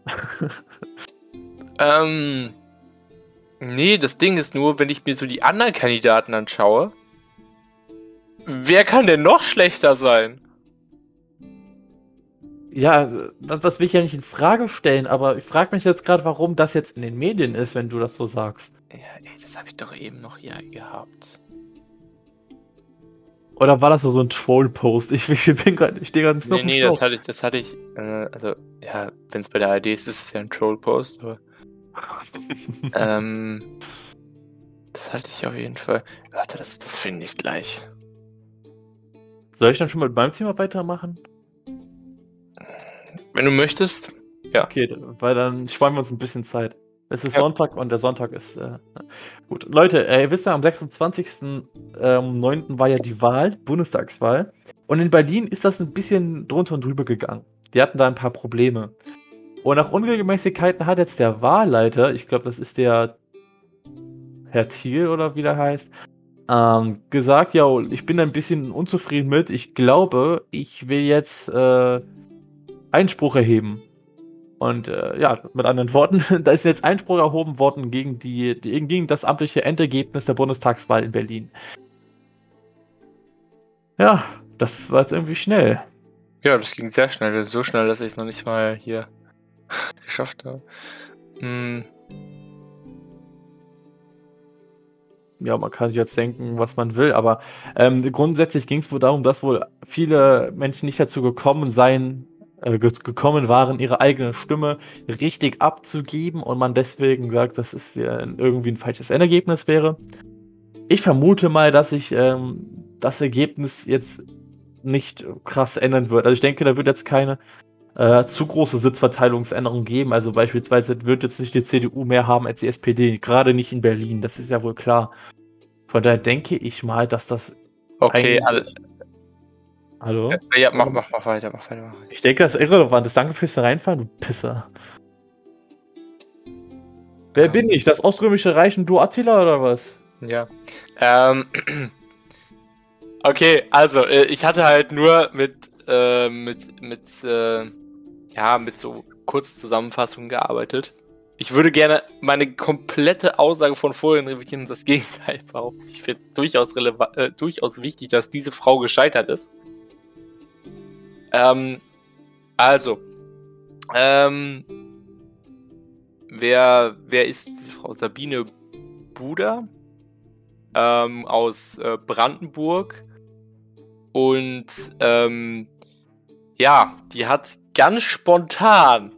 ähm. Nee, das Ding ist nur, wenn ich mir so die anderen Kandidaten anschaue, wer kann denn noch schlechter sein? Ja, das, das will ich ja nicht in Frage stellen, aber ich frage mich jetzt gerade, warum das jetzt in den Medien ist, wenn du das so sagst. Ja, ey, das habe ich doch eben noch hier gehabt. Oder war das so ein Troll-Post? Ich, ich bin gerade, ich stehe gerade Nee, nee, das hatte ich, das hatte ich, äh, also, ja, wenn es bei der ARD ist, ist es ja ein Troll-Post, aber. ähm. Das hatte ich auf jeden Fall. Warte, das, das finde ich gleich. Soll ich dann schon mal mit meinem Thema weitermachen? Wenn du möchtest. Okay, weil dann sparen wir uns ein bisschen Zeit. Es ist Ja. Sonntag und der Sonntag ist. Äh, gut. Leute, äh, ihr wisst ja, am 26.09. Ähm, 9. war ja die Wahl, Bundestagswahl. Und in Berlin ist das ein bisschen drunter und drüber gegangen. Die hatten da ein paar Probleme. Und nach Unregelmäßigkeiten hat jetzt der Wahlleiter, ich glaube, das ist der Herr Thiel oder wie der heißt, ähm, gesagt, ja, ich bin ein bisschen unzufrieden mit. Ich glaube, ich will jetzt äh, Einspruch erheben. Und äh, ja, mit anderen Worten, da ist jetzt Einspruch erhoben worden gegen, die, gegen das amtliche Endergebnis der Bundestagswahl in Berlin. Ja, das war jetzt irgendwie schnell. Ja, das ging sehr schnell. So schnell, dass ich es noch nicht mal hier geschafft habe. Hm. Ja, man kann sich jetzt denken, was man will, aber ähm, grundsätzlich ging es wohl darum, dass wohl viele Menschen nicht dazu gekommen seien, äh, gekommen waren, ihre eigene Stimme richtig abzugeben und man deswegen sagt, dass es ja irgendwie ein falsches Endergebnis wäre. Ich vermute mal, dass sich ähm, das Ergebnis jetzt nicht krass ändern wird. Also ich denke, da wird jetzt keine äh, zu große Sitzverteilungsänderung geben. Also beispielsweise wird jetzt nicht die CDU mehr haben als die SPD, gerade nicht in Berlin, das ist ja wohl klar. Von daher denke ich mal, dass das. Okay, alles. Hallo? Ja, mach, mach, mach weiter, mach weiter. Mach weiter. Ich denke, das ist irrelevant. Danke fürs Reinfahren, du Pisser. Wer Ja. bin ich? Das Oströmische Reich und du Attila oder was? Ja. Ähm. Okay, also, äh, ich hatte halt nur mit, äh, mit, mit, äh, ja, mit so Kurzzusammenfassungen gearbeitet. Ich würde gerne meine komplette Aussage von vorhin revidieren und das Gegenteil behaupten. Ich finde es durchaus, äh, durchaus wichtig, dass diese Frau gescheitert ist. Ähm, also, ähm, wer, wer ist diese Frau? Sabine Buda ähm, aus äh, Brandenburg. Und ähm, ja, die hat ganz spontan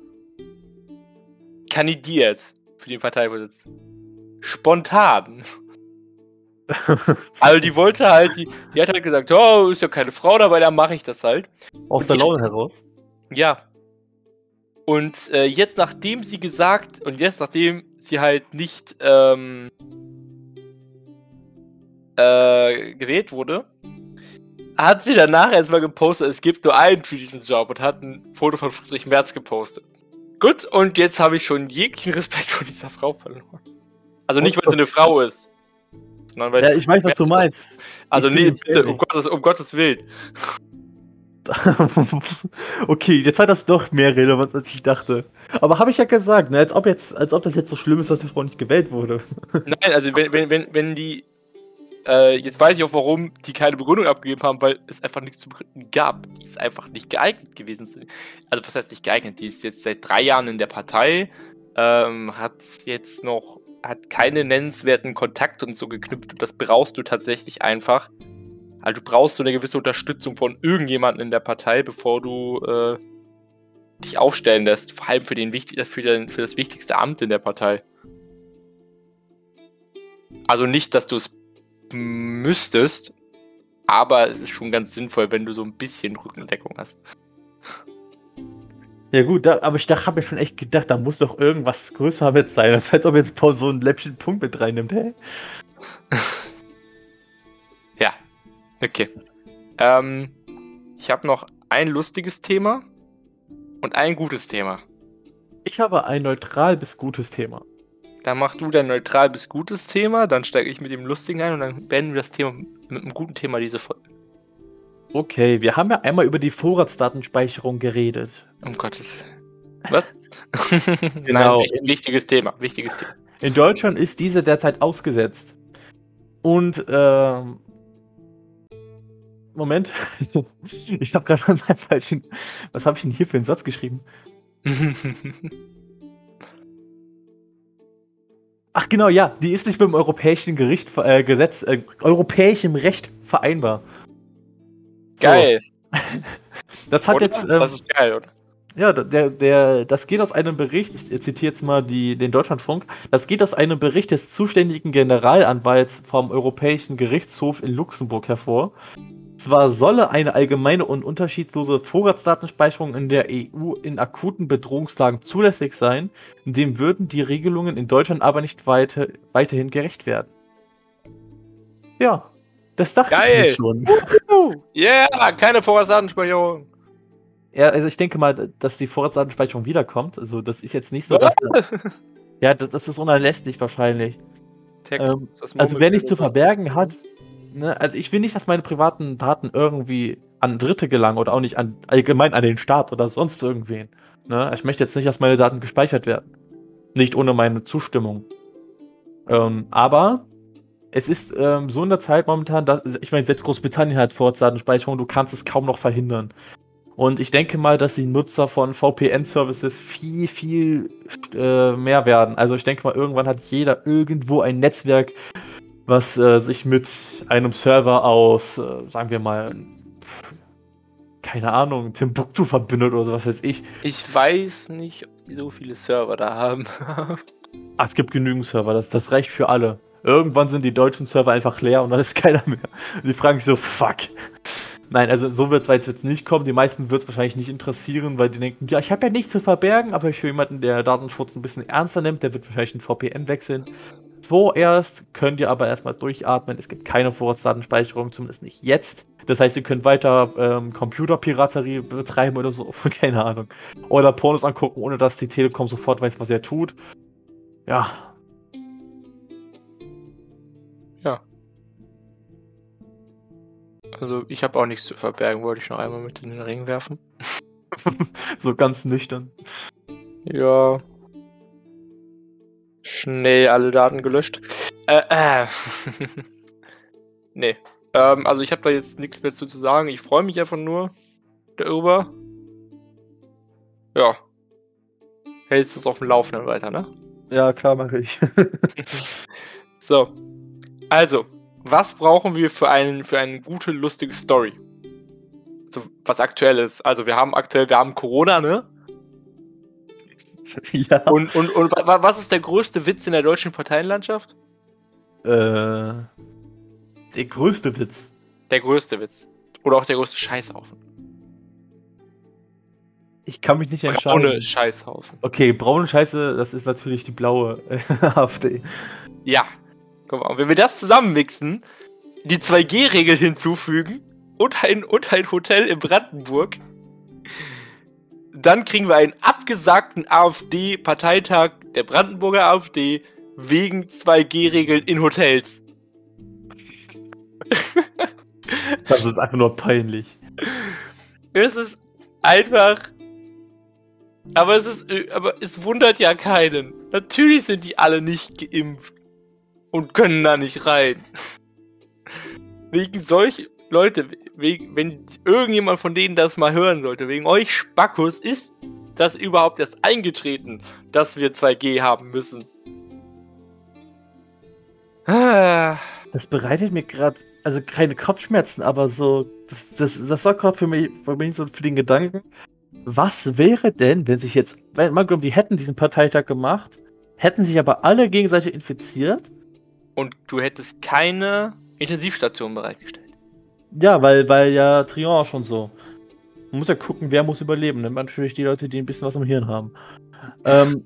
kandidiert für den Parteivorsitz. Spontan. Also die wollte halt, die, die hat halt gesagt, oh, ist ja keine Frau dabei, dann mache ich das halt. Aus der Laune heraus. Ja. Und äh, jetzt, nachdem sie gesagt, und jetzt, nachdem sie halt nicht ähm, äh, gewählt wurde, hat sie danach erstmal gepostet, es gibt nur einen für diesen Job und hat ein Foto von Friedrich Merz gepostet. Gut, und jetzt habe ich schon jeglichen Respekt vor dieser Frau verloren. Also nicht, weil sie eine Frau ist. Sondern weil Ja, ich weiß, was du meinst. Also ich nee, bitte, um Gottes, um Gottes Willen. okay, jetzt hat das doch mehr Relevanz, als ich dachte. Aber habe ich ja gesagt, ne? als, ob jetzt, als ob das jetzt so schlimm ist, dass die Frau nicht gewählt wurde. Nein, also wenn, wenn, wenn, wenn die. Äh, jetzt weiß ich auch, warum die keine Begründung abgegeben haben, weil es einfach nichts zu begründen gab. Die ist einfach nicht geeignet gewesen. Also, was heißt nicht geeignet? Die ist jetzt seit drei Jahren in der Partei, ähm, hat jetzt noch. hat keine nennenswerten Kontakte und so geknüpft. Und das brauchst du tatsächlich einfach. Also, du brauchst so eine gewisse Unterstützung von irgendjemandem in der Partei, bevor du äh, dich aufstellen lässt. Vor allem für, den, für, den, für das wichtigste Amt in der Partei. Also nicht, dass du es müsstest, aber es ist schon ganz sinnvoll, wenn du so ein bisschen Rückendeckung hast. Ja gut, da, aber ich habe mir schon echt gedacht, da muss doch irgendwas größer mit sein. Das halt, ob jetzt Paul so einen läppchen Punkt mit reinnimmt, hä? Ja, okay. Ähm, ich habe noch ein lustiges Thema und ein gutes Thema. Ich habe ein neutral bis gutes Thema. Dann mach du dein neutral bis gutes Thema, dann steige ich mit dem lustigen ein und dann beenden wir das Thema mit einem guten Thema diese Folge. Okay, wir haben ja einmal über die Vorratsdatenspeicherung geredet. Um Gottes. Was? Genau. Nein, wichtig- wichtiges Thema, wichtiges Thema. In Deutschland ist diese derzeit ausgesetzt. Und, ähm. Moment. ich habe gerade einen falschen. Was habe ich denn hier für einen Satz geschrieben? Ach genau, ja, die ist nicht mit dem europäischen Gericht, äh, Gesetz, äh, europäischem Recht vereinbar. So, Geil. das hat oder? jetzt, ähm, das ist geil, oder? ja, der, der, das geht aus einem Bericht, ich zitiere jetzt mal die, den Deutschlandfunk, das geht aus einem Bericht des zuständigen Generalanwalts vom Europäischen Gerichtshof in Luxemburg hervor. Zwar solle eine allgemeine und unterschiedslose Vorratsdatenspeicherung in der EU in akuten Bedrohungslagen zulässig sein, dem würden die Regelungen in Deutschland aber nicht weiter, weiterhin gerecht werden. Ja, das dachte Geil. ich mir schon. Yeah, keine Vorratsdatenspeicherung. Ja, also ich denke mal, dass die Vorratsdatenspeicherung wiederkommt. Also das ist jetzt nicht so, dass... Ja, das, das ist unerlässlich wahrscheinlich. Text, Ähm, Also wer nichts zu verbergen hat, ne, also ich will nicht, dass meine privaten Daten irgendwie an Dritte gelangen oder auch nicht an allgemein an den Staat oder sonst irgendwen. Ne? Ich möchte jetzt nicht, dass meine Daten gespeichert werden. Nicht ohne meine Zustimmung. Ähm, aber es ist ähm, so in der Zeit momentan, dass, ich meine, selbst Großbritannien hat Vorratsdatenspeicherung, du kannst es kaum noch verhindern. Und ich denke mal, dass die Nutzer von VPN-Services viel, viel äh, mehr werden. Also ich denke mal, irgendwann hat jeder irgendwo ein Netzwerk, was äh, sich mit einem Server aus, äh, sagen wir mal, keine Ahnung, Timbuktu verbindet oder so, was weiß ich. Ich weiß nicht, ob die so viele Server da haben. ah, es gibt genügend Server, das, das reicht für alle. Irgendwann sind die deutschen Server einfach leer und dann ist keiner mehr. Und die fragen sich so, fuck. Nein, also so wird es jetzt nicht kommen. Die meisten wird es wahrscheinlich nicht interessieren, weil die denken, ja, ich habe ja nichts zu verbergen, aber für jemanden, der Datenschutz ein bisschen ernster nimmt, der wird wahrscheinlich ein VPN wechseln. Vorerst könnt ihr aber erstmal durchatmen. Es gibt keine Vorratsdatenspeicherung, zumindest nicht jetzt. Das heißt, ihr könnt weiter ähm, Computerpiraterie betreiben oder so, keine Ahnung. Oder Pornos angucken, ohne dass die Telekom sofort weiß, was er tut. Ja. Ja. Also ich habe auch nichts zu verbergen, wollte ich noch einmal mit in den Ring werfen. so ganz nüchtern. Ja. Schnell alle Daten gelöscht. Äh, äh. nee. Ähm, also ich habe da jetzt nichts mehr zu, zu sagen. Ich freue mich einfach nur darüber. Ja. Hältst du uns auf dem Laufenden weiter, ne? Ja, klar mache ich. so. Also, was brauchen wir für, einen, für eine gute, lustige Story? So, was aktuell ist. Also, wir haben aktuell, wir haben Corona, ne? Ja. Und, und, und was ist der größte Witz in der deutschen Parteienlandschaft? Äh, der größte Witz. Der größte Witz. Oder auch der größte Scheißhaufen. Ich kann mich nicht entscheiden. Braune Scheißhaufen. Okay, braune Scheiße, das ist natürlich die blaue AfD. Ja. Guck mal, wenn wir das zusammenmixen, die 2G-Regel hinzufügen und ein, und ein Hotel in Brandenburg, dann kriegen wir einen abgesagten AfD-Parteitag der Brandenburger AfD wegen 2G-Regeln in Hotels. das ist einfach nur peinlich. Es ist einfach. Aber es ist. Aber es wundert ja keinen. Natürlich sind die alle nicht geimpft. Und können da nicht rein. Wegen solch Leute, wenn irgendjemand von denen das mal hören sollte, wegen euch Spackos ist das überhaupt erst eingetreten, dass wir 2G haben müssen. Das bereitet mir gerade, also keine Kopfschmerzen, aber so, das, das, das sorgt gerade für mich, für mich so für den Gedanken, was wäre denn, wenn sich jetzt, wenn man glaubt, die hätten diesen Parteitag gemacht, hätten sich aber alle gegenseitig infiziert? Und du hättest keine Intensivstation bereitgestellt. Ja, weil, weil ja Trion schon so. Man muss ja gucken, wer muss überleben. Nimmt natürlich die Leute, die ein bisschen was im Hirn haben. Ähm,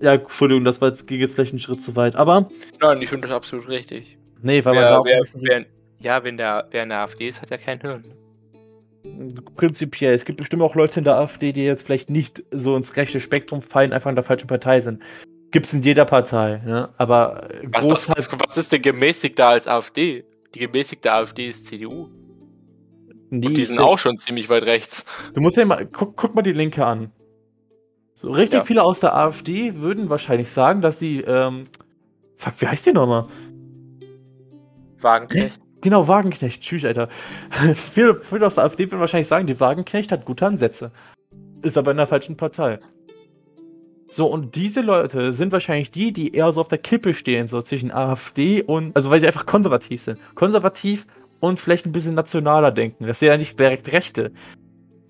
ja, Entschuldigung, das war jetzt, ging jetzt vielleicht einen Schritt zu weit, aber. Nein, ich finde das absolut richtig. Nee, weil wer, man da auch wer, wer, Ja, wenn der, wer in der AfD ist, hat ja kein Hirn. Prinzipiell. Es gibt bestimmt auch Leute in der AfD, die jetzt vielleicht nicht so ins rechte Spektrum fallen, einfach in der falschen Partei sind. Gibt es in jeder Partei, ne? Aber was, was, was, was ist denn gemäßigter als AfD? Die gemäßigte AfD ist CDU. Nee, Und die sind auch schon ziemlich weit rechts. Du musst ja mal, guck, guck mal die Linke an. So richtig ja. viele aus der AfD würden wahrscheinlich sagen, dass die, ähm, fuck, wie heißt die nochmal? Wagenknecht. Genau, Wagenknecht. Tschüss, Alter. viele, viele aus der AfD würden wahrscheinlich sagen, die Wagenknecht hat gute Ansätze. Ist aber in der falschen Partei. So, und diese Leute sind wahrscheinlich die, die eher so auf der Kippe stehen, so zwischen AfD und, also weil sie einfach konservativ sind. Konservativ und vielleicht ein bisschen nationaler denken. Das sind ja nicht direkt Rechte.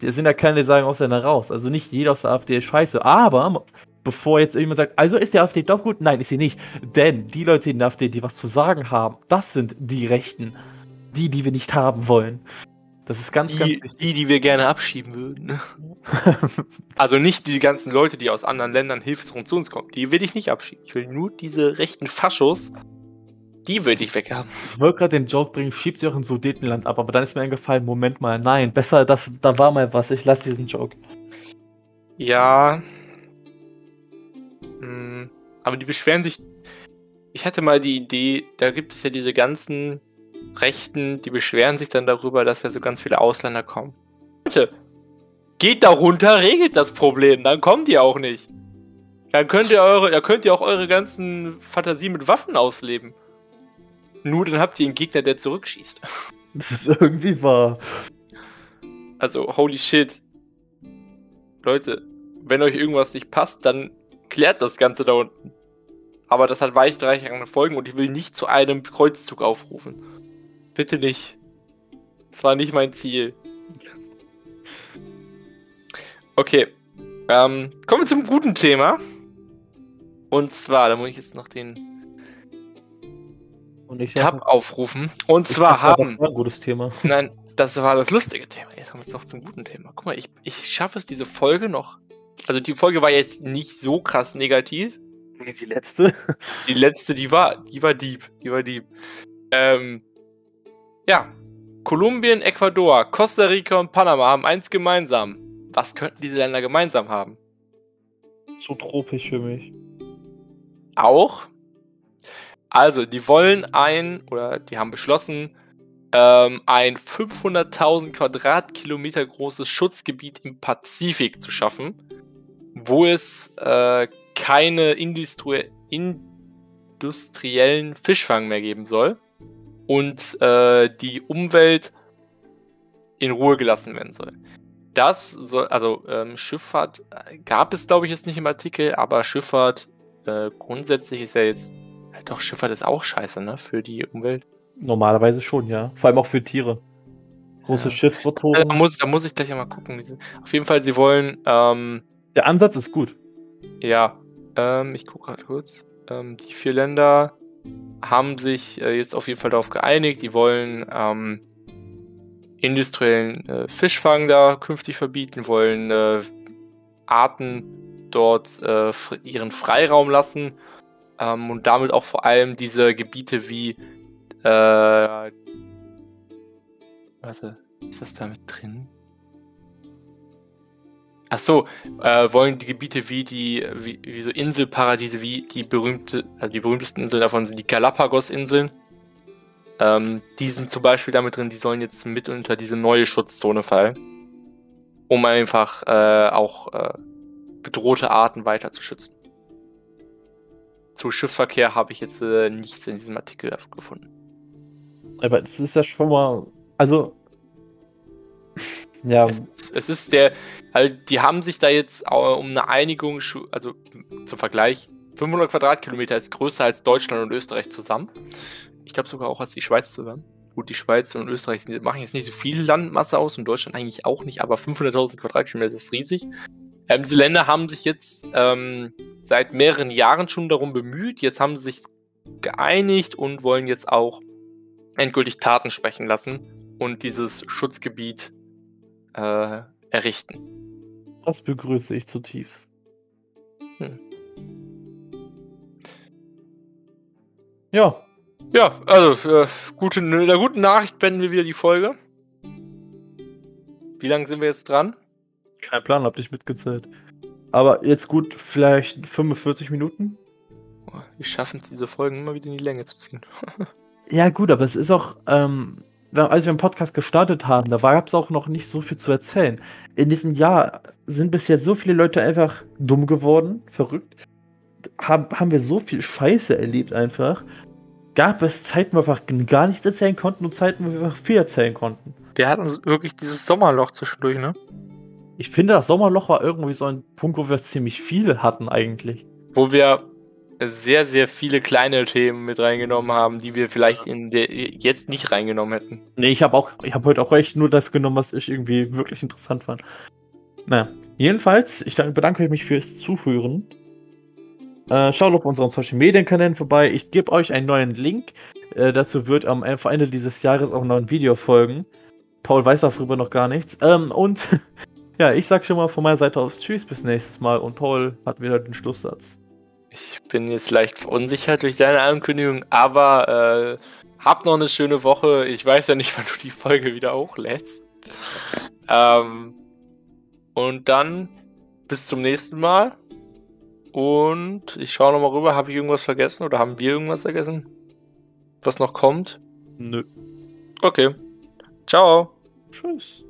Das sind ja keine, die sagen aus der raus. Also nicht jeder aus der AfD ist scheiße. Aber bevor jetzt irgendjemand sagt, also ist die AfD doch gut? Nein, ist sie nicht. Denn die Leute in der AfD, die was zu sagen haben, das sind die Rechten. Die, die wir nicht haben wollen. Das ist ganz, die, ganz wichtig. Die, die wir gerne abschieben würden. also nicht die ganzen Leute, die aus anderen Ländern hilfsrum zu uns kommen. Die will ich nicht abschieben. Ich will nur diese rechten Faschos, die will ich weghaben. Ich wollte gerade den Joke bringen, schiebt sie auch in Sudetenland ab, aber dann ist mir eingefallen, Moment mal, nein, besser, das, da war mal was, ich lasse diesen Joke. Ja. Hm, aber die beschweren sich. Ich hatte mal die Idee, da gibt es ja diese ganzen Rechten, die beschweren sich dann darüber, dass ja so ganz viele Ausländer kommen. Leute, geht da runter, regelt das Problem, dann kommt ihr auch nicht. Dann könnt ihr eure, da könnt ihr auch eure ganzen Fantasie mit Waffen ausleben. Nur dann habt ihr einen Gegner, der zurückschießt. Das ist irgendwie wahr. Also, holy shit. Leute, wenn euch irgendwas nicht passt, dann klärt das Ganze da unten. Aber das hat weitreichende Folgen und ich will nicht zu einem Kreuzzug aufrufen. Bitte nicht. Das war nicht mein Ziel. Okay. Ähm, kommen wir zum guten Thema. Und zwar, da muss ich jetzt noch den Und ich Tab aufrufen. Und zwar dachte, haben. Das war ein gutes Thema. Nein, das war das lustige Thema. Jetzt kommen wir jetzt noch zum guten Thema. Guck mal, ich, ich schaffe es, diese Folge noch. Also die Folge war jetzt nicht so krass negativ. Die letzte. Die letzte, die war, die war deep. Die war deep. Ähm, ja. Kolumbien, Ecuador, Costa Rica und Panama haben eins gemeinsam. Was könnten diese Länder gemeinsam haben? Zu tropisch für mich. Auch. Also, die wollen ein, oder die haben beschlossen, ähm, ein 500.000 Quadratkilometer großes Schutzgebiet im Pazifik zu schaffen, wo es äh, keine industrie industriellen Fischfang mehr geben soll und äh, die Umwelt in Ruhe gelassen werden soll. Das soll, also ähm, Schifffahrt äh, gab es, glaube ich, jetzt nicht im Artikel, aber Schifffahrt äh, grundsätzlich ist ja jetzt, doch, Schifffahrt ist auch scheiße, ne, für die Umwelt. Normalerweise schon, ja. Vor allem auch für Tiere. Große Ja. Schiffsrotoren. Da muss, da muss ich gleich mal gucken. wie sie- Auf jeden Fall, sie wollen, ähm, Der Ansatz ist gut. ja, ähm, ich gucke gerade kurz. Ähm, die vier Länder haben sich äh, jetzt auf jeden Fall darauf geeinigt, die wollen ähm, industriellen äh, Fischfang da künftig verbieten, wollen äh, Arten dort äh, ihren Freiraum lassen ähm, und damit auch vor allem diese Gebiete wie äh, warte, ist das da mit drin? Ach so, äh, wollen die Gebiete wie die, wie, wie so Inselparadiese, wie die berühmte, also die berühmtesten Inseln davon sind die Galapagos-Inseln. Ähm, die sind zum Beispiel damit drin, die sollen jetzt mit unter diese neue Schutzzone fallen. Um einfach äh, auch äh, bedrohte Arten weiter zu schützen. Zu Schiffsverkehr habe ich jetzt äh, nichts in diesem Artikel gefunden. Aber das ist ja schon mal. Also. Ja, Es, es ist der, halt, die haben sich da jetzt um eine Einigung, also zum Vergleich, 500 Quadratkilometer ist größer als Deutschland und Österreich zusammen. Ich glaube sogar auch als die Schweiz zusammen. Gut, die Schweiz und Österreich machen jetzt nicht so viel Landmasse aus und Deutschland eigentlich auch nicht, aber 500.000 Quadratkilometer ist riesig. Ähm, diese Länder haben sich jetzt ähm, seit mehreren Jahren schon darum bemüht. Jetzt haben sie sich geeinigt und wollen jetzt auch endgültig Taten sprechen lassen und dieses Schutzgebiet äh, errichten. das begrüße ich zutiefst. Hm. Ja, Ja, also äh, gute, einer guten Nachricht beenden wir wieder die Folge. Wie lange sind wir jetzt dran? kein Plan, hab dich mitgezählt. Aber jetzt gut, vielleicht 45 Minuten? Wir schaffen es, diese Folgen immer wieder in die Länge zu ziehen. Ja, gut, aber es ist auch, ähm, als wir den Podcast gestartet haben, da gab es auch noch nicht so viel zu erzählen. In diesem Jahr sind bis jetzt so viele Leute einfach dumm geworden, verrückt. Haben, haben wir so viel Scheiße erlebt einfach. Gab es Zeiten, wo wir einfach gar nichts erzählen konnten und Zeiten, wo wir einfach viel erzählen konnten. Wir hatten wirklich dieses Sommerloch zwischendurch, ne? Ich finde, das Sommerloch war irgendwie so ein Punkt, wo wir ziemlich viele hatten eigentlich. Wo wir sehr, sehr viele kleine Themen mit reingenommen haben, die wir vielleicht in der jetzt nicht reingenommen hätten. Nee, ich habe auch, ich habe heute auch echt nur das genommen, was ich irgendwie wirklich interessant fand. Naja, jedenfalls, ich dank- bedanke mich fürs Zuhören. Äh, schaut auf unseren Social Medien Kanälen vorbei. Ich gebe euch einen neuen Link. Äh, dazu wird am Ende dieses Jahres auch noch ein Video folgen. Paul weiß darüber noch gar nichts. Ähm, und ja, ich sag schon mal von meiner Seite aus Tschüss, bis nächstes Mal. Und Paul hat wieder den Schlusssatz. Ich bin jetzt leicht verunsichert durch deine Ankündigung, aber äh, hab noch eine schöne Woche. Ich weiß ja nicht, wann du die Folge wieder hochlädst. Ähm, und dann bis zum nächsten Mal. Und ich schaue nochmal rüber, habe ich irgendwas vergessen oder haben wir irgendwas vergessen? Was noch kommt? Nö. Okay. Ciao. Tschüss.